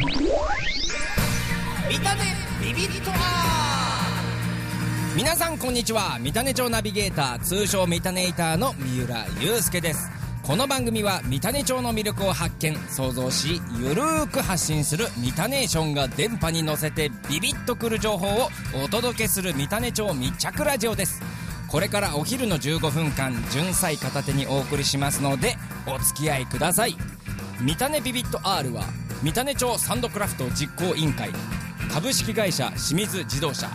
見たねビビッと皆さんこんにちは。三種町ナビゲーター通称三種イターの三浦祐介です。この番組は三種町の魅力を発見。想像しゆるーく発信する三種ーションが電波に乗せてビビッとくる情報をお届けする三種町密着ラジオです。これからお昼の15分間純菜片手にお送りしますのでお付き合いください。三種ビビット R は三種町サンドクラフト実行委員会。株式会社清水自動車。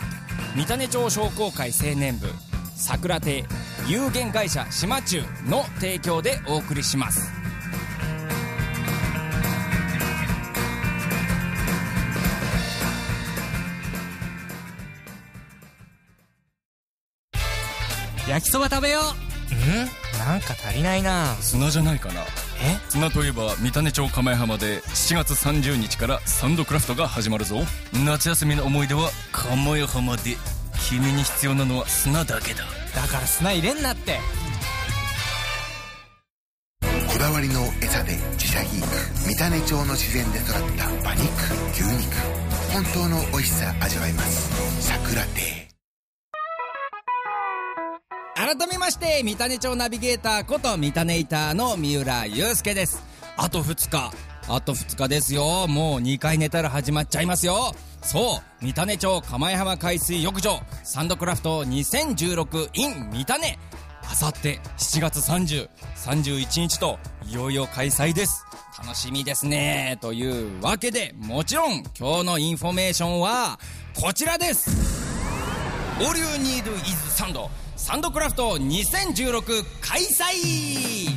三種町商工会青年部。桜亭有限会社島中の提供でお送りします。焼きそば食べよう。ん？なんか足りないな。砂じゃないかな。え？砂といえば三種町釜浜で7月30日からサンドクラフトが始まるぞ。夏休みの思い出は釜浜で君に必要なのは砂だけだ。だから砂入れんなって。こだわりの餌で自社肥育三種町の自然で育った馬肉牛肉。本当の美味しさ味わえます。桜亭改めまして三種町ナビゲーターこと三種イターの三浦祐介です。あと2日。あと2日ですよ。もう2回寝たら始まっちゃいますよ。そう。三種町釜谷浜海水浴場。サンドクラフト 2016in 三種。あさって7月30、31日といよいよ開催です。楽しみですね。というわけで、もちろん今日のインフォメーションはこちらです。All You Need is Sand サンド。クラフト2016開催。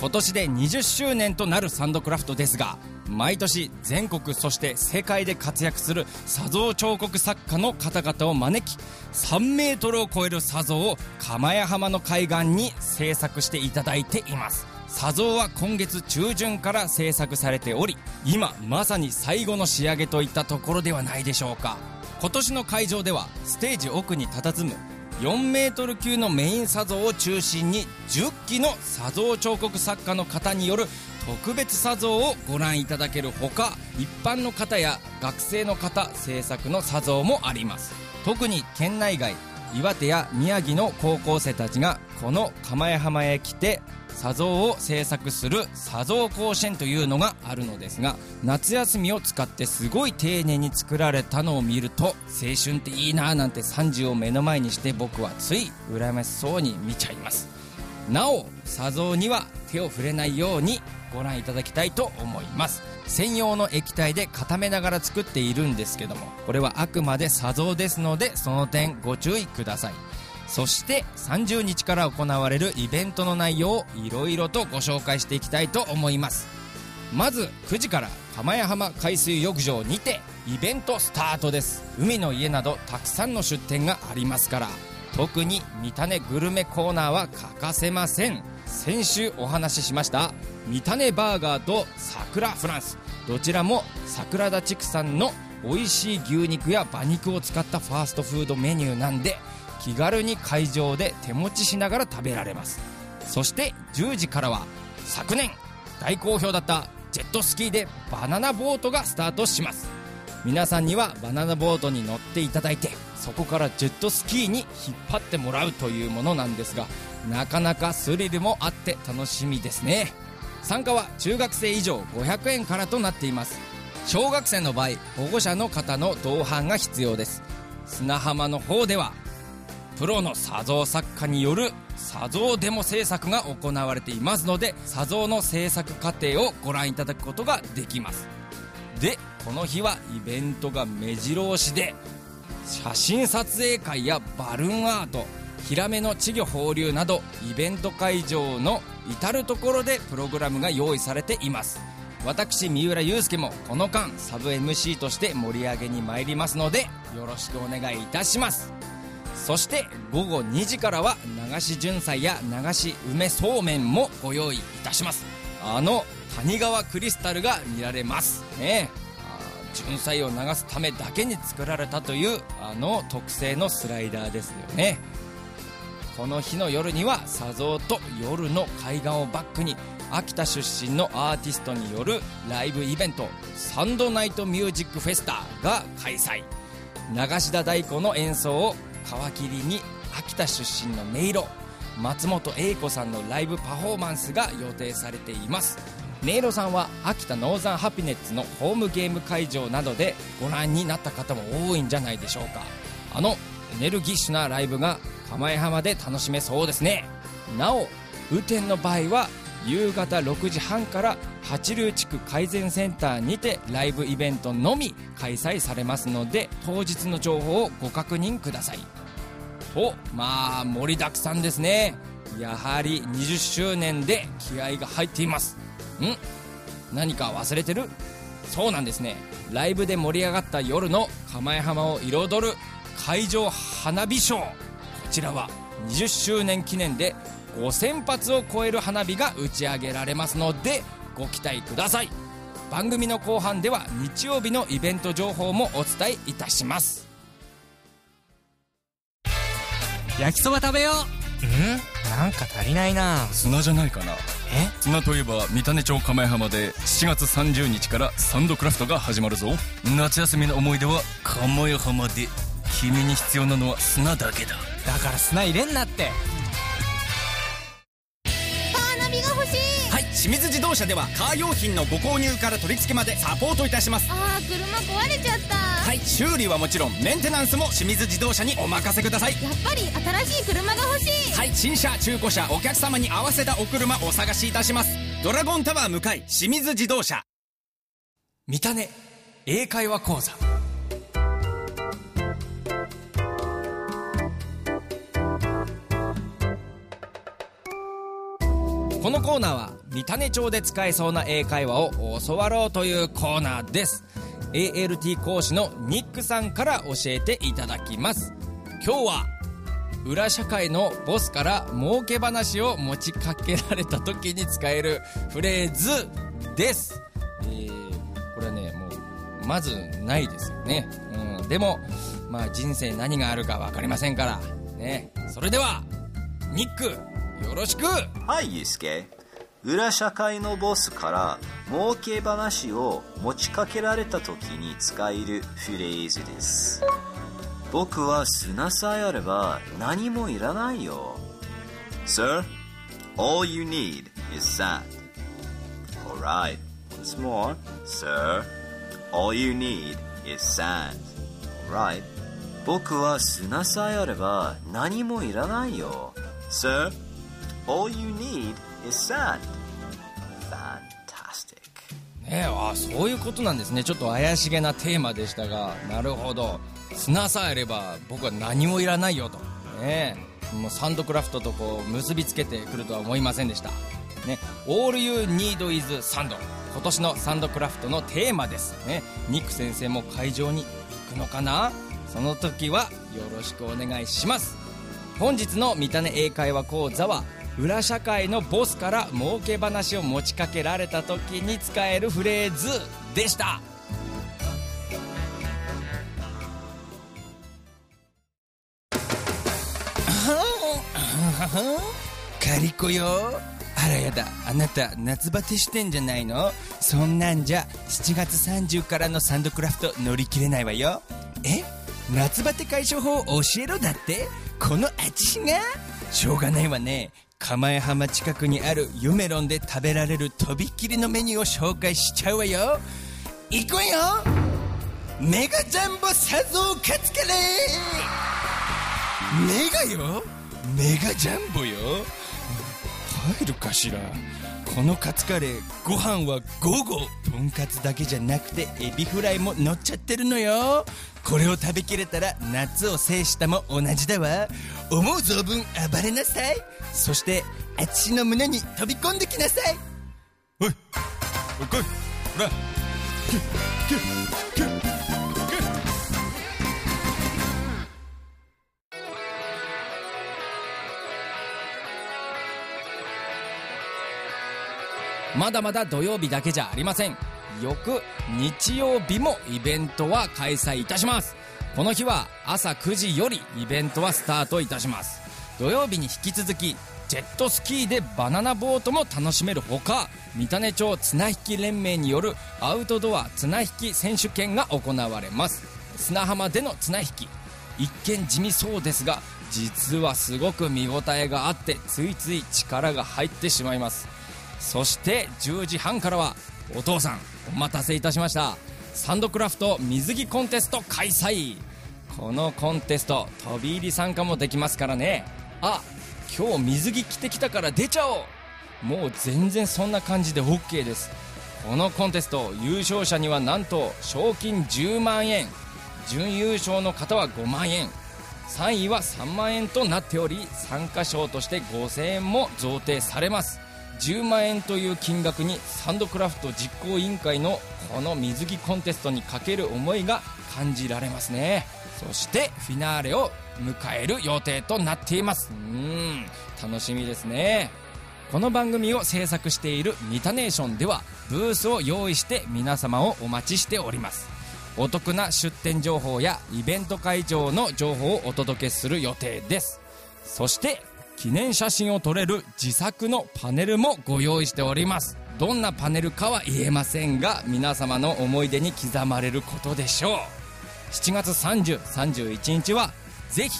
今年で20周年となるサンドクラフトですが毎年全国そして世界で活躍する砂像彫刻作家の方々を招き3メートルを超える砂像を釜屋浜の海岸に制作していただいています。砂像は今月中旬から制作されており今まさに最後の仕上げといったところではないでしょうか。今年の会場ではステージ奥に佇む4メートル級のメイン砂像を中心に10機の砂像彫刻作家の方による特別砂像をご覧いただけるほか一般の方や学生の方制作の砂像もあります。特に県内外岩手や宮城の高校生たちがこの釜屋浜へ来て砂像を制作する砂像甲子園というのがあるのですが夏休みを使ってすごい丁寧に作られたのを見ると青春っていいなぁなんて30を目の前にして僕はつい羨ましそうに見ちゃいます。なお砂像には手を触れないようにご覧いただきたいと思います。専用の液体で固めながら作っているんですけどもこれはあくまで砂像ですのでその点ご注意ください。そして30日から行われるイベントの内容をいろいろとご紹介していきたいと思います。まず9時から釜屋浜海水浴場にてイベントスタートです。海の家などたくさんの出店がありますから特に三種グルメコーナーは欠かせません。先週お話ししました三種バーガーと桜フランス。どちらも桜田畜産の美味しい牛肉や馬肉を使ったファーストフードメニューなんで気軽に会場で手持ちしながら食べられます。そして10時からは昨年大好評だったジェットスキーでバナナボートがスタートします。皆さんにはバナナボートに乗っていただいてそこからジェットスキーに引っ張ってもらうというものなんですがなかなかスリルもあって楽しみですね。参加は中学生以上500円からとなっています。小学生の場合保護者の方の同伴が必要です。砂浜の方ではプロの砂像作家による砂像デモ制作が行われていますので砂像の制作過程をご覧いただくことができます。でこの日はイベントが目白押しで写真撮影会やバルーンアートヒラメの稚魚放流などイベント会場の至る所でプログラムが用意されています。私三浦祐介もこの間サブ MC として盛り上げに参りますのでよろしくお願いいたします。そして午後2時からは流し純菜や流し梅そうめんもご用意いたします。あの谷川クリスタルが見られます。ね。あー純菜を流すためだけに作られたというあの特製のスライダーですよね。この日の夜には砂像と夜の海岸をバックに秋田出身のアーティストによるライブイベントサンドナイトミュージックフェスタが開催。流し田太鼓の演奏を皮切りに秋田出身の音色松本英子さんのライブパフォーマンスが予定されています。音色さんは秋田ノーザンハピネッツのホームゲーム会場などでご覧になった方も多いんじゃないでしょうか。あのエネルギッシュなライブが釜江浜で楽しめそうですね。なお雨天の場合は夕方6時半から八流地区改善センターにてライブイベントのみ開催されますので当日の情報をご確認ください。とまあ盛りだくさんですね。やはり20周年で気合が入っています。ん？何か忘れてる？そうなんですね。ライブで盛り上がった夜の釜江浜を彩る会場花火ショー。ちらは20周年記念で5000発を超える花火が打ち上げられますのでご期待ください。番組の後半では日曜日のイベント情報もお伝えいたします。焼きそば食べよん？なんか足りないな。砂じゃないかな。え？砂といえば三種町釜江浜で7月30日からサンドクラフトが始まるぞ。夏休みの思い出は釜江浜で。君に必要なのは砂だけだだから砂入れんなって。カーナビが欲しい。はい清水自動車ではカー用品のご購入から取り付けまでサポートいたします。あー車壊れちゃった。はい修理はもちろんメンテナンスも清水自動車にお任せください。やっぱり新しい車が欲しい。はい新車中古車お客様に合わせたお車お探しいたします。ドラゴンタワー向かい清水自動車。三種英会話講座このコーナーは三種町で使えそうな英会話を教わろうというコーナーです。ALT 講師のニックさんから教えていただきます。今日は裏社会のボスから儲け話を持ちかけられた時に使えるフレーズです、えーこれはねもうまずないですよね、うん、でもまあ人生何があるか分かりませんから。ね。それではニックよろしくはい、ゆうすけ。裏社会のボスから儲け話を持ちかけられた時に使えるフレーズです。僕は砂さえあれば何もいらないよ。Sir, all you need is sand. Alright, once more. Sir, all you need is sand. Alright. 僕は砂さえあれば何もいらないよ。Sir, all you need is sand. Fantastic. ねえあそういうことなんですね。ちょっと怪しげなテーマでしたが。なるほど。砂さえあれば僕は何もいらないよと。ねえ。もうサンドクラフトとこう結びつけてくるとは思いませんでした。ね。All you need is sand. 今年のサンドクラフトのテーマです。ね。ニック先生も会場に行くのかな？その時はよろしくお願いします。本日の三種英会話講座は裏社会のボスから儲け話を持ちかけられた時に使えるフレーズでした。カリコよあらやだあなた夏バテしてんじゃないのそんなんじゃ7月30からのサンドクラフト乗り切れないわよえ夏バテ解消法教えろだってこのあちがしょうがないわね釜江浜近くにあるユメロンで食べられるとびっきりのメニューを紹介しちゃうわよ。行くわよ。メガジャンボサゾウカツカレーメガよ？メガジャンボよ？入るかしら？このカツカレーご飯は午後とんかつだけじゃなくてエビフライも乗っちゃってるのよ。これを食べきれたら夏を制したも同じだわ。思う存分暴れなさい。そしてあっちの胸に飛び込んできなさい。おいおい来いほら。まだまだ土曜日だけじゃありません。翌日曜日もイベントは開催いたします。この日は朝9時よりイベントはスタートいたします。土曜日に引き続きジェットスキーでバナナボートも楽しめるほか三種町綱引き連盟によるアウトドア綱引き選手権が行われます。砂浜での綱引き。一見地味そうですが実はすごく見応えがあってついつい力が入ってしまいます。そして10時半からはお父さんお待たせいたしました。サンドクラフト水着コンテスト開催。このコンテスト飛び入り参加もできますからね。あ今日水着着てきたから出ちゃおう。もう全然そんな感じで OK です。このコンテスト優勝者にはなんと賞金10万円。準優勝の方は5万円。3位は3万円となっており参加賞として5000円も贈呈されます。10万円という金額にサンドクラフト実行委員会のこの水着コンテストにかける思いが感じられますね。そしてフィナーレを迎える予定となっています。うーん楽しみですね。この番組を制作しているミタネーションではブースを用意して皆様をお待ちしております。お得な出店情報やイベント会場の情報をお届けする予定です。そして記念写真を撮れる自作のパネルもご用意しております。どんなパネルかは言えませんが皆様の思い出に刻まれることでしょう。7月3031日はぜひ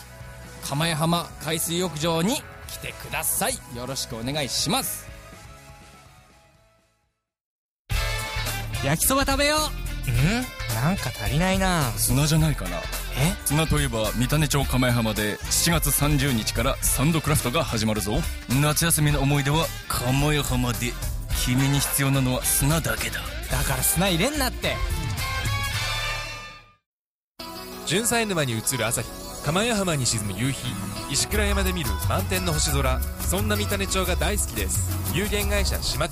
釜屋浜海水浴場に来てください。よろしくお願いします。焼きそば食べようん？なんか足りないな。砂じゃないかなえ？砂といえば三種町釜屋浜で7月30日からサンドクラフトが始まるぞ。夏休みの思い出は釜屋浜で。君に必要なのは砂だけだ。だから砂入れんなって。純菜沼に映る朝日。釜屋浜に沈む夕日。石倉山で見る満天の星空。そんな三種町が大好きです。有限会社島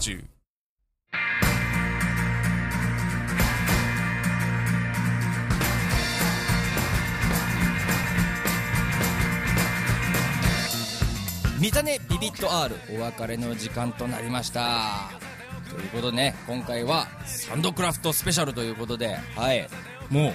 中三種ビビット R お別れの時間となりました。ということでね今回はサンドクラフトスペシャルということではい。もう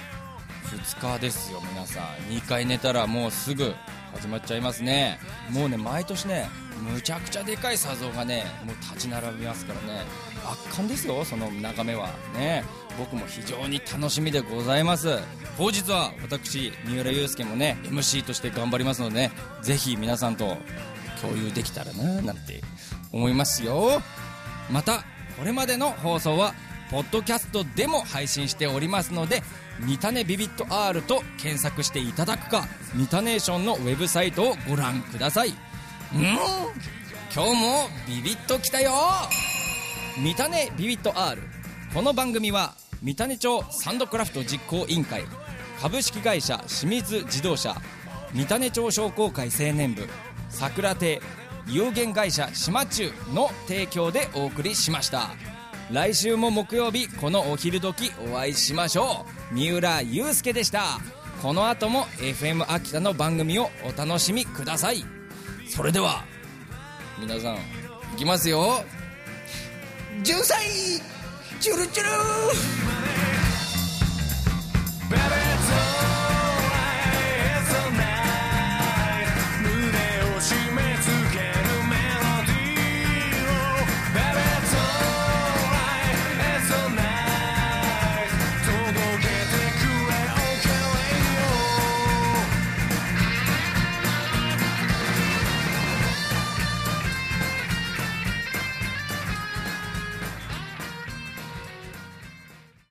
2日ですよ皆さん。2回寝たらもうすぐ始まっちゃいますね。もうね毎年ねむちゃくちゃでかい砂像がねもう立ち並びますからね。圧巻ですよその眺めは。ね。僕も非常に楽しみでございます。当日は私三浦祐介もね MC として頑張りますのでねぜひ皆さんと共有できたらななんて思いますよ。またこれまでの放送はポッドキャストでも配信しておりますので「ミタネビビット R」と検索していただくかミタネーションのウェブサイトをご覧ください。うん今日もビビッときたよ。ミタネビビット R この番組は三種町サンドクラフト実行委員会株式会社清水自動車三種町商工会青年部桜亭有限会社島中の提供でお送りしました。来週も木曜日このお昼時お会いしましょう。三浦祐介でした。この後も FM 秋田の番組をお楽しみください。それでは皆さんいきますよ。純菜チュルチュル